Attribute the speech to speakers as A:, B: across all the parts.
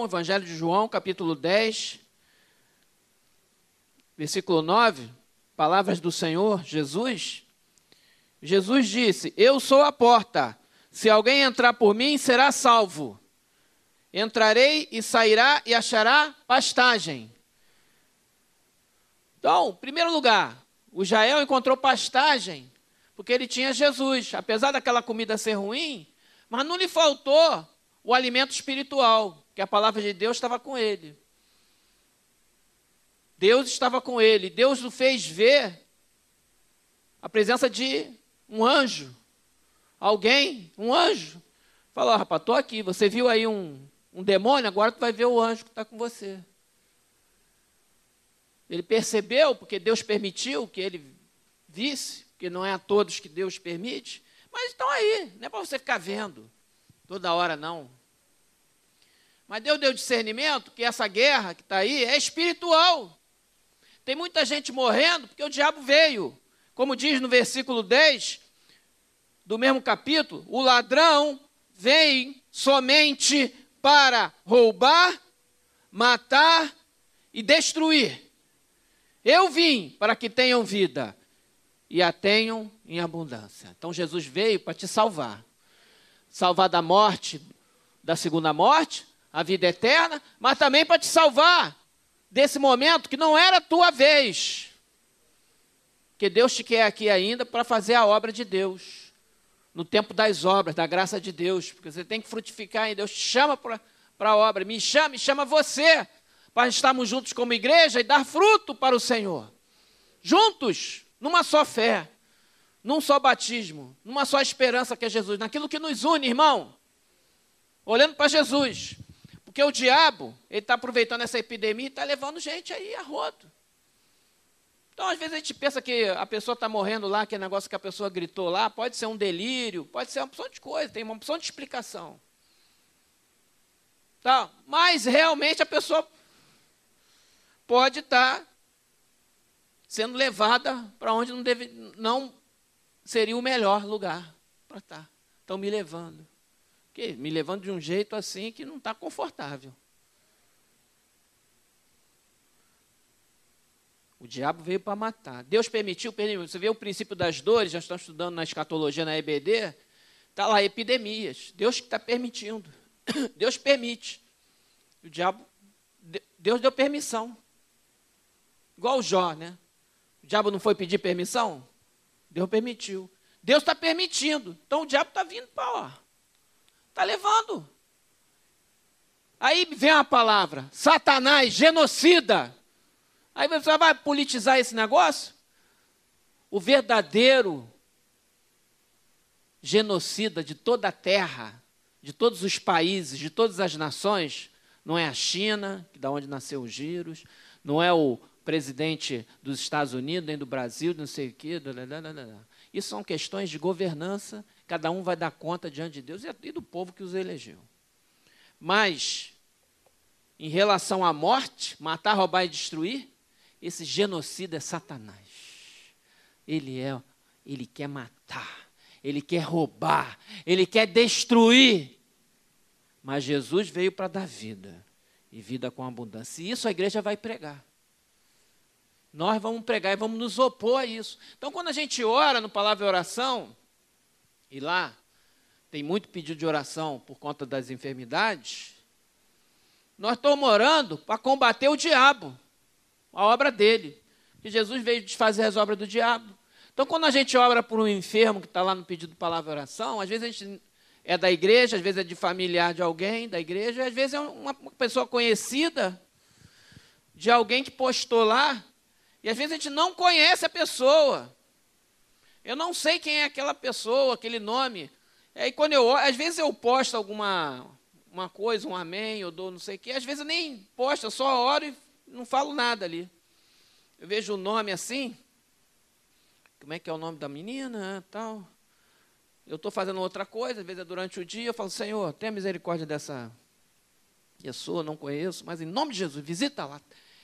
A: João, Evangelho de João, capítulo 10, versículo 9, palavras do Senhor Jesus. Jesus disse: Eu sou a porta. Se alguém entrar por mim, será salvo. Entrarei e sairá e achará pastagem. Então, em primeiro lugar, o Jael encontrou pastagem, porque ele tinha Jesus. Apesar daquela comida ser ruim, mas não lhe faltou o alimento espiritual, que a palavra de Deus estava com ele. Deus estava com ele. Deus o fez ver a presença de um anjo. Alguém, um anjo. Falou, rapaz, estou aqui. Você viu aí um, um demônio? Agora tu vai ver o anjo que está com você. Ele percebeu, porque Deus permitiu que ele visse, porque não é a todos que Deus permite. Mas estão aí, não é para você ficar vendo toda hora, não. Mas Deus deu discernimento que essa guerra que está aí é espiritual. Tem muita gente morrendo porque o diabo veio. Como diz no versículo 10 do mesmo capítulo, o ladrão vem somente para roubar, matar e destruir. Eu vim para que tenham vida e a tenham em abundância. Então Jesus veio para te salvar. Salvar da morte, da segunda morte, a vida eterna, mas também para te salvar desse momento que não era a tua vez. Que Deus te quer aqui ainda para fazer a obra de Deus. No tempo das obras, da graça de Deus. Porque você tem que frutificar em Deus te chama para a obra. Me chama, me chama você para estarmos juntos como igreja e dar fruto para o Senhor. Juntos numa só fé, num só batismo, numa só esperança que é Jesus, naquilo que nos une, irmão. Olhando para Jesus. Porque o diabo, ele está aproveitando essa epidemia e está levando gente aí a rodo. Então, às vezes, a gente pensa que a pessoa está morrendo lá, que é negócio que a pessoa gritou lá, pode ser um delírio, pode ser uma opção de coisa, tem uma opção de explicação. Tá? Mas realmente a pessoa pode estar tá sendo levada para onde não, deve, não seria o melhor lugar para estar. Tá. Estão me levando. Me levando de um jeito assim que não está confortável. O diabo veio para matar. Deus permitiu, permitiu. Você vê o princípio das dores, já estamos estudando na escatologia na EBD. Está lá, epidemias. Deus que está permitindo. Deus permite. O diabo, Deus deu permissão. Igual o Jó, né? O diabo não foi pedir permissão? Deus permitiu. Deus está permitindo. Então o diabo está vindo para lá. Está levando. Aí vem a palavra: Satanás, genocida. Aí você vai politizar esse negócio? O verdadeiro genocida de toda a terra, de todos os países, de todas as nações, não é a China, da onde nasceu os giros, não é o presidente dos Estados Unidos, nem do Brasil, não sei o quê. Isso são questões de governança, cada um vai dar conta diante de Deus e do povo que os elegeu. Mas, em relação à morte, matar, roubar e destruir, esse genocida é Satanás. Ele é, ele quer matar, ele quer roubar, ele quer destruir. Mas Jesus veio para dar vida, e vida com abundância. E isso a igreja vai pregar. Nós vamos pregar e vamos nos opor a isso. Então, quando a gente ora no palavra oração, e lá tem muito pedido de oração por conta das enfermidades, nós estamos orando para combater o diabo, a obra dele. Que Jesus veio desfazer as obras do diabo. Então, quando a gente ora por um enfermo que está lá no pedido de palavra oração, às vezes a gente é da igreja, às vezes é de familiar de alguém da igreja, às vezes é uma pessoa conhecida de alguém que postou lá e às vezes a gente não conhece a pessoa. Eu não sei quem é aquela pessoa, aquele nome. Aí quando eu, às vezes eu posto alguma uma coisa, um amém, eu dou não sei o quê. Às vezes eu nem posto, eu só oro e não falo nada ali. Eu vejo o nome assim. Como é que é o nome da menina, tal. Eu estou fazendo outra coisa, às vezes é durante o dia, eu falo, Senhor, tenha misericórdia dessa pessoa, não conheço, mas em nome de Jesus, visita lá.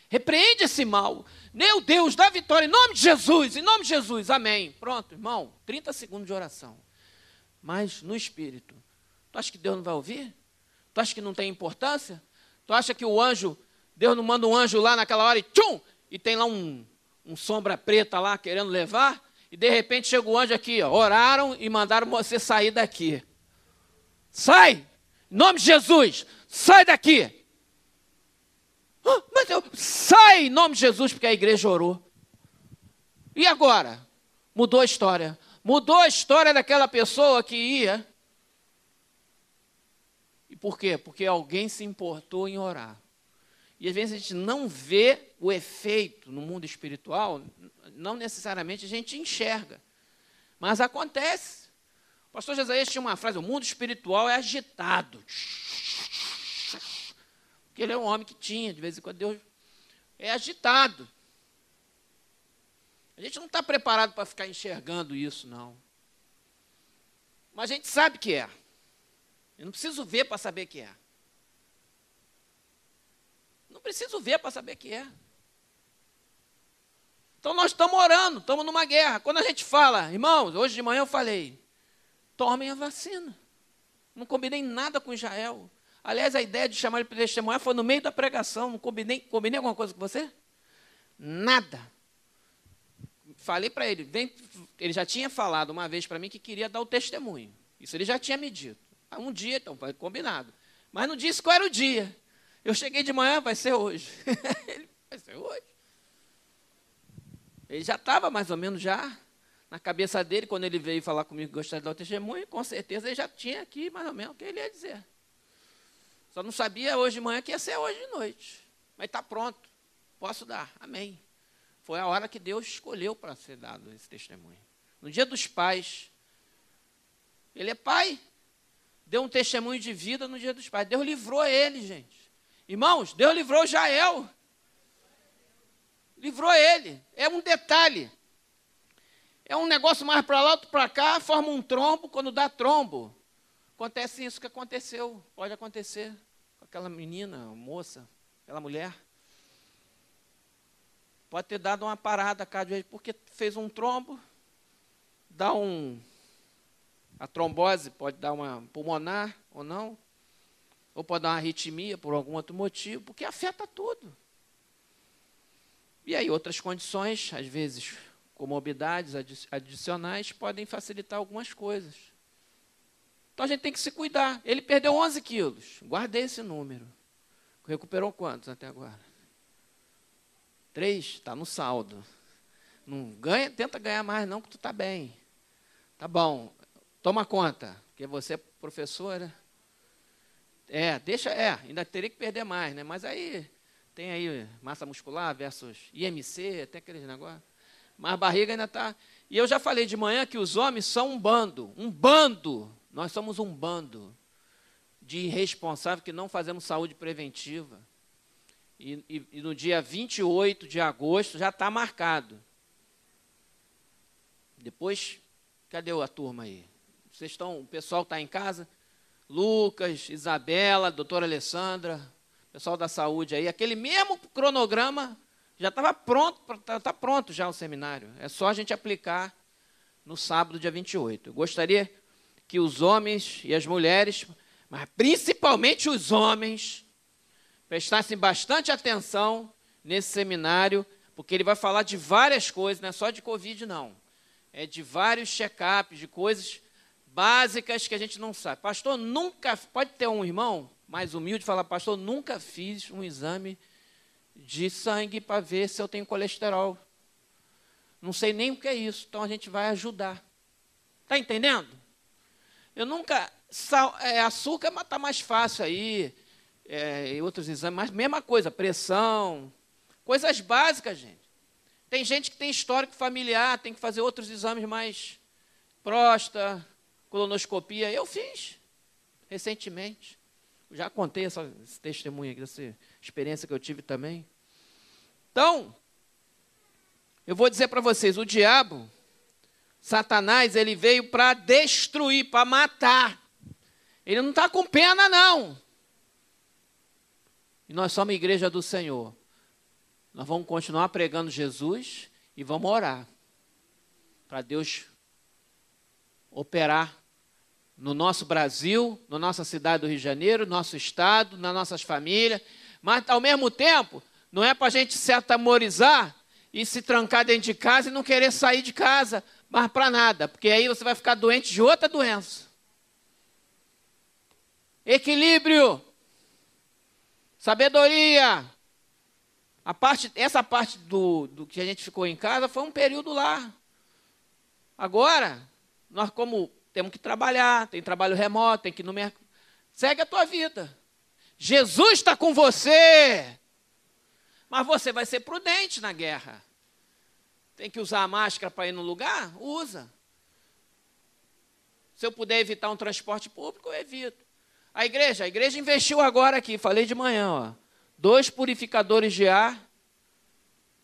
A: Repreende esse mal. Meu Deus, dá vitória em nome de Jesus, em nome de Jesus. Amém. Pronto, irmão. 30 segundos de oração. Mas no espírito. Tu acha que Deus não vai ouvir? Tu acha que não tem importância? Tu acha que o anjo, Deus não manda um anjo lá naquela hora e tchum, e tem lá um, um sombra preta lá querendo levar? E de repente chega o anjo aqui, ó, oraram e mandaram você sair daqui. Sai! Em nome de Jesus, sai daqui! Ah, mas eu, sai em nome de Jesus, porque a igreja orou. E agora? Mudou a história. Mudou a história daquela pessoa que ia e por quê? Porque alguém se importou em orar. E às vezes a gente não vê o efeito no mundo espiritual, não necessariamente a gente enxerga. Mas acontece. O pastor Jesaías tinha uma frase: o mundo espiritual é agitado. Porque ele é um homem que tinha, de vez em quando Deus é agitado. A gente não está preparado para ficar enxergando isso, não. Mas a gente sabe que é. Eu não preciso ver para saber que é. Não preciso ver para saber que é. Então nós estamos orando, estamos numa guerra. Quando a gente fala, irmãos, hoje de manhã eu falei, tomem a vacina. Não combinei nada com Israel. Aliás, a ideia de chamar ele para testemunhar foi no meio da pregação. Não combinei, combinei alguma coisa com você? Nada. Falei para ele, vem, ele já tinha falado uma vez para mim que queria dar o testemunho. Isso ele já tinha me dito. Ah, um dia, então, foi combinado. Mas não disse qual era o dia. Eu cheguei de manhã, vai ser hoje. Ele, vai ser hoje. Ele já estava mais ou menos já na cabeça dele, quando ele veio falar comigo que gostaria de dar o testemunho, com certeza ele já tinha aqui mais ou menos o que ele ia dizer. Só não sabia hoje de manhã que ia ser hoje de noite. Mas está pronto. Posso dar. Amém. Foi a hora que Deus escolheu para ser dado esse testemunho. No dia dos pais, ele é pai deu um testemunho de vida no dia dos pais. Deus livrou ele, gente. Irmãos, Deus livrou Jael. Livrou ele. É um detalhe. É um negócio mais para lá, outro para cá, forma um trombo. Quando dá trombo, acontece isso que aconteceu. Pode acontecer com aquela menina, moça, aquela mulher. Pode ter dado uma parada cá, porque fez um trombo, dá um a trombose pode dar uma pulmonar ou não, ou pode dar uma arritmia por algum outro motivo, porque afeta tudo. E aí outras condições, às vezes comorbidades adicionais, podem facilitar algumas coisas. Então a gente tem que se cuidar. Ele perdeu 11 quilos, guardei esse número. Recuperou quantos até agora? Três, está no saldo. Não ganha, tenta ganhar mais não, que tu está bem. Tá bom. Toma conta, porque você é professora. É, deixa, é, ainda teria que perder mais, né? Mas aí tem aí massa muscular versus IMC, tem aqueles negócios. Mas a barriga ainda está. E eu já falei de manhã que os homens são um bando, um bando. Nós somos um bando de irresponsáveis que não fazemos saúde preventiva. E, e, e no dia 28 de agosto já está marcado. Depois, cadê a turma aí? Vocês estão, o pessoal está em casa? Lucas, Isabela, doutora Alessandra, pessoal da saúde aí, aquele mesmo cronograma já estava pronto, está tá pronto já o seminário. É só a gente aplicar no sábado, dia 28. Eu gostaria que os homens e as mulheres, mas principalmente os homens, prestassem bastante atenção nesse seminário, porque ele vai falar de várias coisas, não é só de Covid, não. É de vários check-ups, de coisas básicas que a gente não sabe. Pastor, nunca. Pode ter um irmão mais humilde falar, pastor, nunca fiz um exame de sangue para ver se eu tenho colesterol. Não sei nem o que é isso, então a gente vai ajudar. Está entendendo? Eu nunca. Sal, é, açúcar está mais fácil aí, é, e outros exames, mas mesma coisa, pressão, coisas básicas, gente. Tem gente que tem histórico familiar, tem que fazer outros exames mais próstata, colonoscopia, eu fiz recentemente. Já contei essa, esse testemunho aqui, essa experiência que eu tive também. Então, eu vou dizer para vocês, o diabo, Satanás, ele veio para destruir, para matar. Ele não está com pena, não. E nós somos a igreja do Senhor. Nós vamos continuar pregando Jesus e vamos orar para Deus operar no nosso Brasil, na nossa cidade do Rio de Janeiro, no nosso estado, nas nossas famílias, mas ao mesmo tempo, não é para a gente se atamorizar e se trancar dentro de casa e não querer sair de casa, mas para nada, porque aí você vai ficar doente de outra doença. Equilíbrio, sabedoria. A parte, essa parte do, do que a gente ficou em casa foi um período lá. Agora, nós como temos que trabalhar, tem trabalho remoto, tem que ir no mercado. Segue a tua vida. Jesus está com você. Mas você vai ser prudente na guerra. Tem que usar a máscara para ir no lugar? Usa. Se eu puder evitar um transporte público, eu evito. A igreja, a igreja investiu agora aqui, falei de manhã, ó, dois purificadores de ar,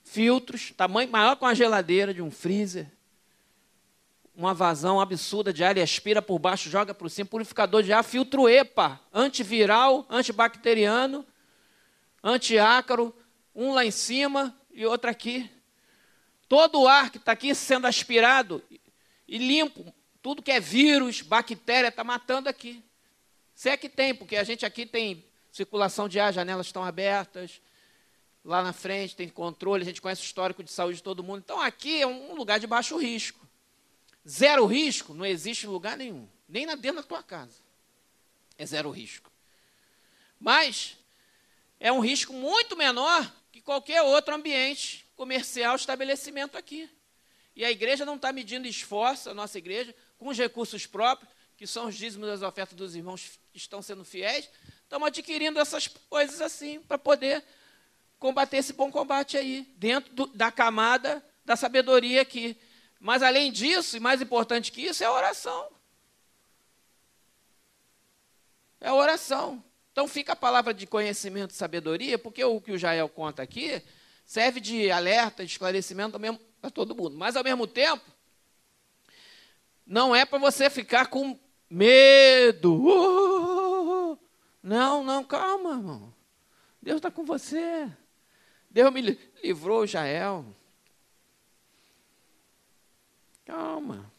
A: filtros, tamanho maior com a geladeira de um freezer, uma vazão absurda de ar, ele aspira por baixo, joga para cima, purificador de ar, filtro EPA, antiviral, antibacteriano, antiácaro, um lá em cima e outro aqui. Todo o ar que está aqui sendo aspirado e limpo, tudo que é vírus, bactéria, está matando aqui. Se é que tem, porque a gente aqui tem circulação de ar, janelas estão abertas, lá na frente tem controle, a gente conhece o histórico de saúde de todo mundo. Então aqui é um lugar de baixo risco. Zero risco não existe em lugar nenhum, nem na dentro da tua casa. É zero risco. Mas é um risco muito menor que qualquer outro ambiente comercial, estabelecimento aqui. E a igreja não está medindo esforço, a nossa igreja, com os recursos próprios, que são os dízimos das ofertas dos irmãos que estão sendo fiéis, estamos adquirindo essas coisas assim, para poder combater esse bom combate aí, dentro do, da camada da sabedoria aqui. Mas além disso, e mais importante que isso, é a oração. É a oração. Então fica a palavra de conhecimento e sabedoria, porque o que o Jael conta aqui serve de alerta, de esclarecimento para todo mundo. Mas ao mesmo tempo, não é para você ficar com medo. Uh, não, não, calma, irmão. Deus está com você. Deus me livrou, Jael. Calma.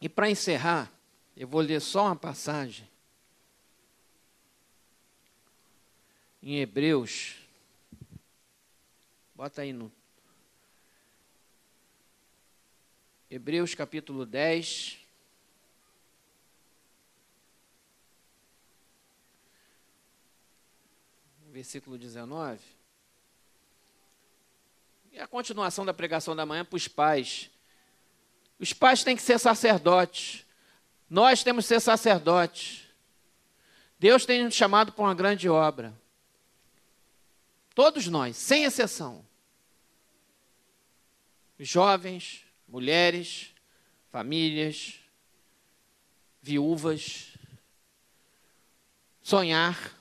A: E para encerrar, eu vou ler só uma passagem. Em Hebreus. Bota aí no. Hebreus capítulo 10. Versículo 19. E a continuação da pregação da manhã para os pais. Os pais têm que ser sacerdotes. Nós temos que ser sacerdotes. Deus tem nos chamado para uma grande obra. Todos nós, sem exceção. Jovens, mulheres, famílias, viúvas. Sonhar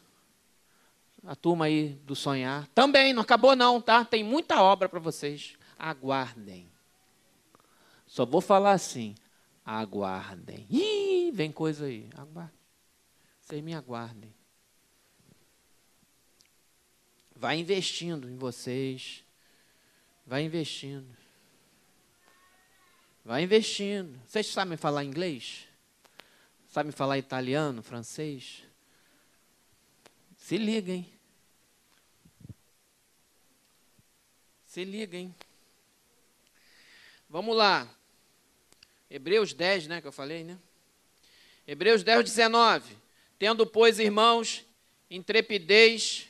A: a turma aí do sonhar. Também, não acabou não, tá? Tem muita obra para vocês. Aguardem. Só vou falar assim. Aguardem. Ih, vem coisa aí. Aguardem. Vocês me aguardem. Vai investindo em vocês. Vai investindo. Vai investindo. Vocês sabem falar inglês? Sabem falar italiano, francês? Se liguem. Se liguem. Vamos lá. Hebreus 10, né, que eu falei, né? Hebreus 10, 19. Tendo, pois, irmãos, intrepidez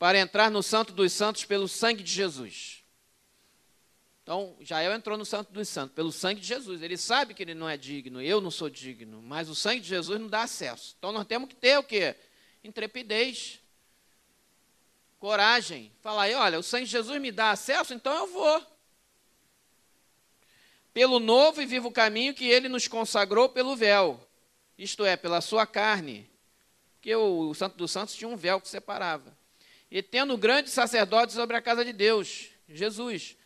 A: para entrar no Santo dos Santos pelo sangue de Jesus. Então, Jael entrou no Santo dos Santos pelo sangue de Jesus. Ele sabe que ele não é digno, eu não sou digno, mas o sangue de Jesus não dá acesso. Então, nós temos que ter o quê? intrepidez, coragem. Falar aí, olha, o sangue de Jesus me dá acesso, então eu vou. Pelo novo e vivo caminho que ele nos consagrou pelo véu, isto é, pela sua carne. Porque o, o Santo dos Santos tinha um véu que separava. E tendo grande sacerdote sobre a casa de Deus, Jesus,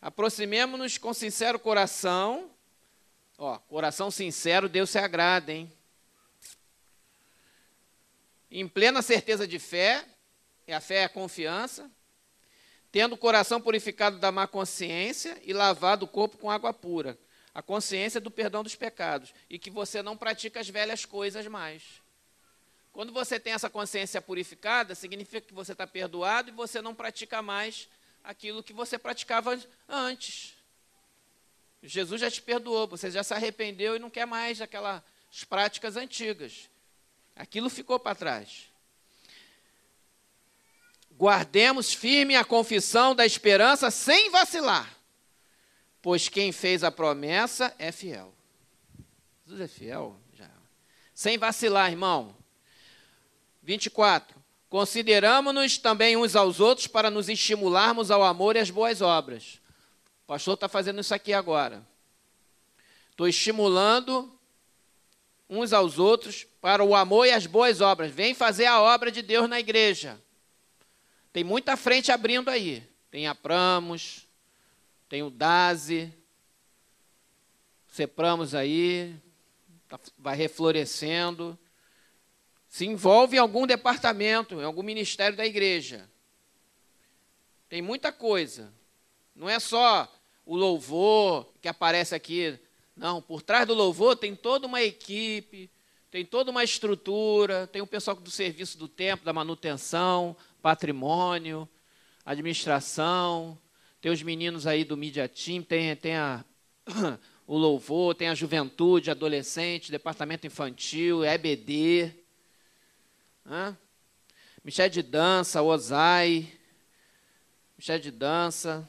A: aproximemo-nos com sincero coração. Ó, coração sincero, Deus se agrada, hein? em plena certeza de fé, e a fé é a confiança, tendo o coração purificado da má consciência e lavado o corpo com água pura. a consciência do perdão dos pecados e que você não pratica as velhas coisas mais. Quando você tem essa consciência purificada, significa que você está perdoado e você não pratica mais aquilo que você praticava antes. Jesus já te perdoou, você já se arrependeu e não quer mais aquelas práticas antigas. Aquilo ficou para trás. Guardemos firme a confissão da esperança sem vacilar, pois quem fez a promessa é fiel. Jesus é fiel já. Sem vacilar, irmão. 24. Consideramos-nos também uns aos outros para nos estimularmos ao amor e às boas obras. O pastor está fazendo isso aqui agora. Estou estimulando uns aos outros para o amor e as boas obras. Vem fazer a obra de Deus na igreja. Tem muita frente abrindo aí. Tem a Pramos, tem o Daze, Sepramos aí, tá, vai reflorescendo se envolve em algum departamento, em algum ministério da igreja. Tem muita coisa. Não é só o louvor que aparece aqui. Não, por trás do louvor tem toda uma equipe, tem toda uma estrutura, tem o pessoal do serviço do tempo, da manutenção, patrimônio, administração, tem os meninos aí do Media Team, tem, tem a, o louvor, tem a juventude, adolescente, departamento infantil, EBD. Hã? Michel de dança, Ozai, Michel de dança.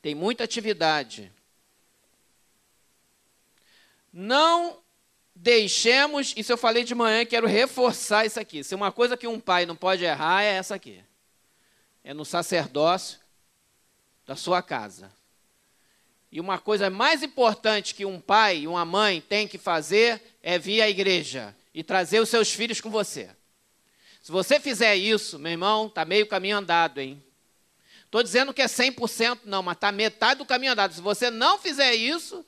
A: Tem muita atividade. Não deixemos, isso eu falei de manhã, quero reforçar isso aqui. Se uma coisa que um pai não pode errar é essa aqui. É no sacerdócio da sua casa. E uma coisa mais importante que um pai e uma mãe têm que fazer é vir à igreja e trazer os seus filhos com você. Se você fizer isso, meu irmão, está meio caminho andado, hein? Estou dizendo que é 100% não, mas está metade do caminho andado. Se você não fizer isso,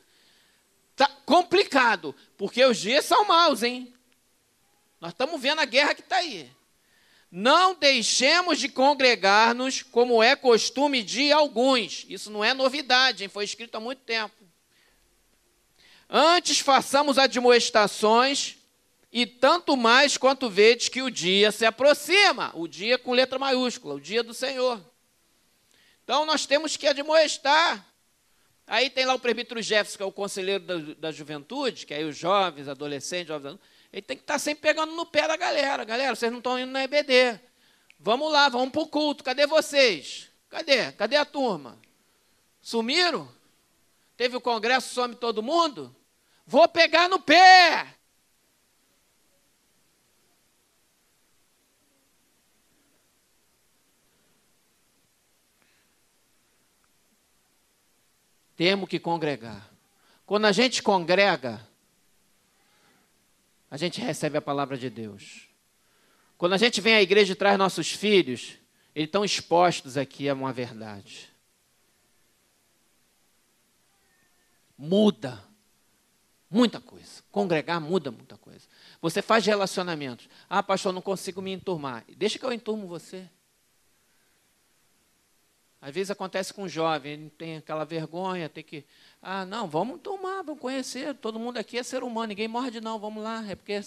A: está complicado, porque os dias são maus, hein? Nós estamos vendo a guerra que está aí. Não deixemos de congregar-nos como é costume de alguns. Isso não é novidade, hein? foi escrito há muito tempo. Antes façamos admoestações e tanto mais quanto vedes que o dia se aproxima, o dia com letra maiúscula, o dia do Senhor. Então nós temos que admoestar. Aí tem lá o presbítero Jefferson, que é o conselheiro da, da juventude, que aí os jovens, adolescentes, jovens, ele tem que estar sempre pegando no pé da galera. Galera, vocês não estão indo na EBD. Vamos lá, vamos para o culto. Cadê vocês? Cadê? Cadê a turma? Sumiram? Teve o congresso, some todo mundo? Vou pegar no pé. Temos que congregar. Quando a gente congrega, a gente recebe a palavra de Deus. Quando a gente vem à igreja e traz nossos filhos, eles estão expostos aqui a uma verdade. Muda muita coisa. Congregar muda muita coisa. Você faz relacionamentos. Ah, pastor, não consigo me enturmar. Deixa que eu enturmo você. Às vezes acontece com um jovem, ele tem aquela vergonha, tem que. Ah, não, vamos tomar, vamos conhecer. Todo mundo aqui é ser humano, ninguém morde, não, vamos lá. É porque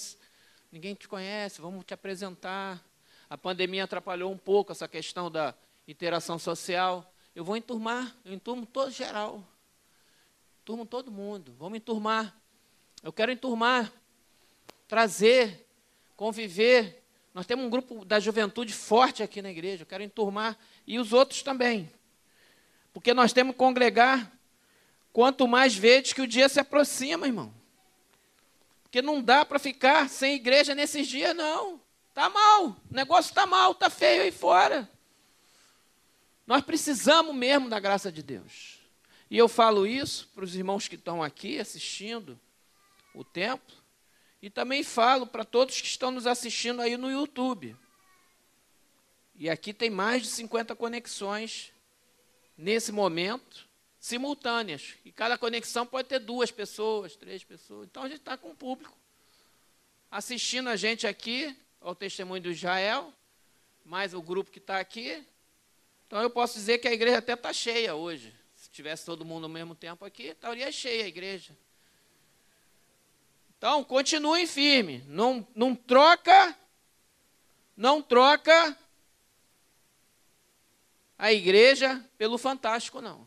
A: ninguém te conhece, vamos te apresentar. A pandemia atrapalhou um pouco essa questão da interação social. Eu vou enturmar, eu enturmo todo geral. Enturmo todo mundo, vamos enturmar. Eu quero enturmar, trazer, conviver, nós temos um grupo da juventude forte aqui na igreja, eu quero enturmar, e os outros também. Porque nós temos que congregar quanto mais vezes que o dia se aproxima, irmão. Porque não dá para ficar sem igreja nesses dias, não. Está mal, o negócio está mal, está feio aí fora. Nós precisamos mesmo da graça de Deus. E eu falo isso para os irmãos que estão aqui assistindo o templo, e também falo para todos que estão nos assistindo aí no YouTube. E aqui tem mais de 50 conexões nesse momento, simultâneas. E cada conexão pode ter duas pessoas, três pessoas. Então a gente está com o público assistindo a gente aqui, ao testemunho do Israel, mais o grupo que está aqui. Então eu posso dizer que a igreja até está cheia hoje. Se tivesse todo mundo ao mesmo tempo aqui, estaria cheia a igreja. Então, continue firme. Não, não troca, não troca a igreja pelo fantástico, não.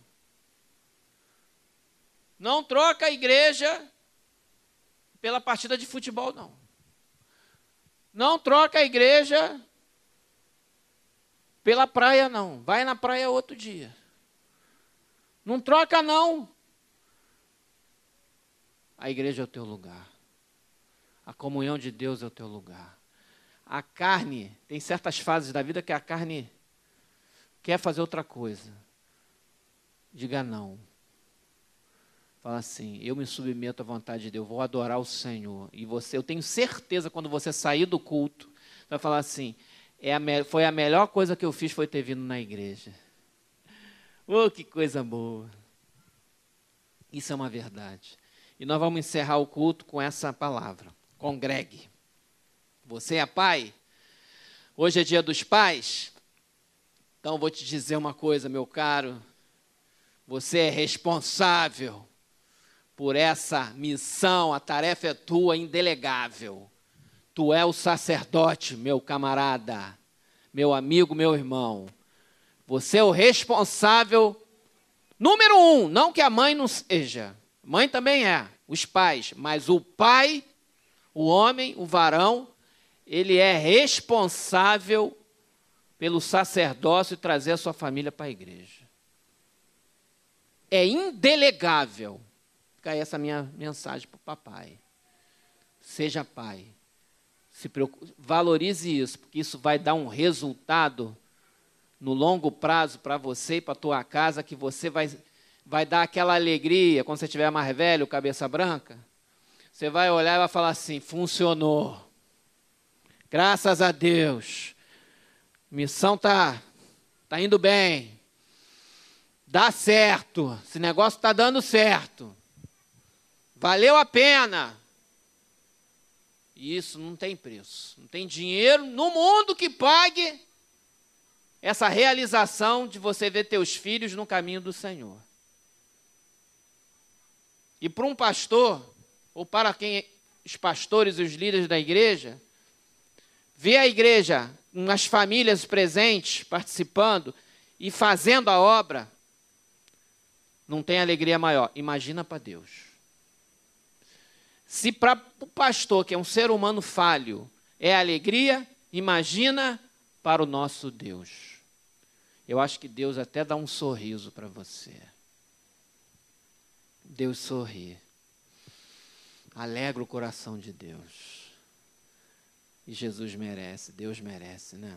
A: Não troca a igreja pela partida de futebol, não. Não troca a igreja pela praia, não. Vai na praia outro dia. Não troca, não. A igreja é o teu lugar. A comunhão de Deus é o teu lugar. A carne, tem certas fases da vida que a carne quer fazer outra coisa. Diga não. Fala assim, eu me submeto à vontade de Deus, vou adorar o Senhor. E você, eu tenho certeza, quando você sair do culto, vai falar assim, é a foi a melhor coisa que eu fiz foi ter vindo na igreja. Oh, que coisa boa. Isso é uma verdade. E nós vamos encerrar o culto com essa palavra. Congregue. Você é pai? Hoje é dia dos pais. Então vou te dizer uma coisa, meu caro. Você é responsável por essa missão, a tarefa é tua, indelegável. Tu é o sacerdote, meu camarada, meu amigo, meu irmão. Você é o responsável número um. Não que a mãe não seja. Mãe também é, os pais. Mas o pai, o homem, o varão, ele é responsável pelo sacerdócio e trazer a sua família para a igreja. É indelegável. Fica aí essa minha mensagem para o papai. Seja pai. Se preocupe, valorize isso, porque isso vai dar um resultado no longo prazo para você e para a tua casa, que você vai, vai dar aquela alegria quando você estiver mais velho, cabeça branca. Você vai olhar e vai falar assim: funcionou. Graças a Deus. Missão tá, tá indo bem. Dá certo. Esse negócio está dando certo. Valeu a pena. E isso não tem preço. Não tem dinheiro no mundo que pague essa realização de você ver teus filhos no caminho do Senhor. E para um pastor, ou para quem os pastores e os líderes da igreja, ver a igreja, umas famílias presentes, participando e fazendo a obra, não tem alegria maior. Imagina para Deus. Se para o pastor, que é um ser humano falho, é alegria, imagina para o nosso Deus. Eu acho que Deus até dá um sorriso para você. Deus sorri. Alegra o coração de Deus. E Jesus merece, Deus merece, né?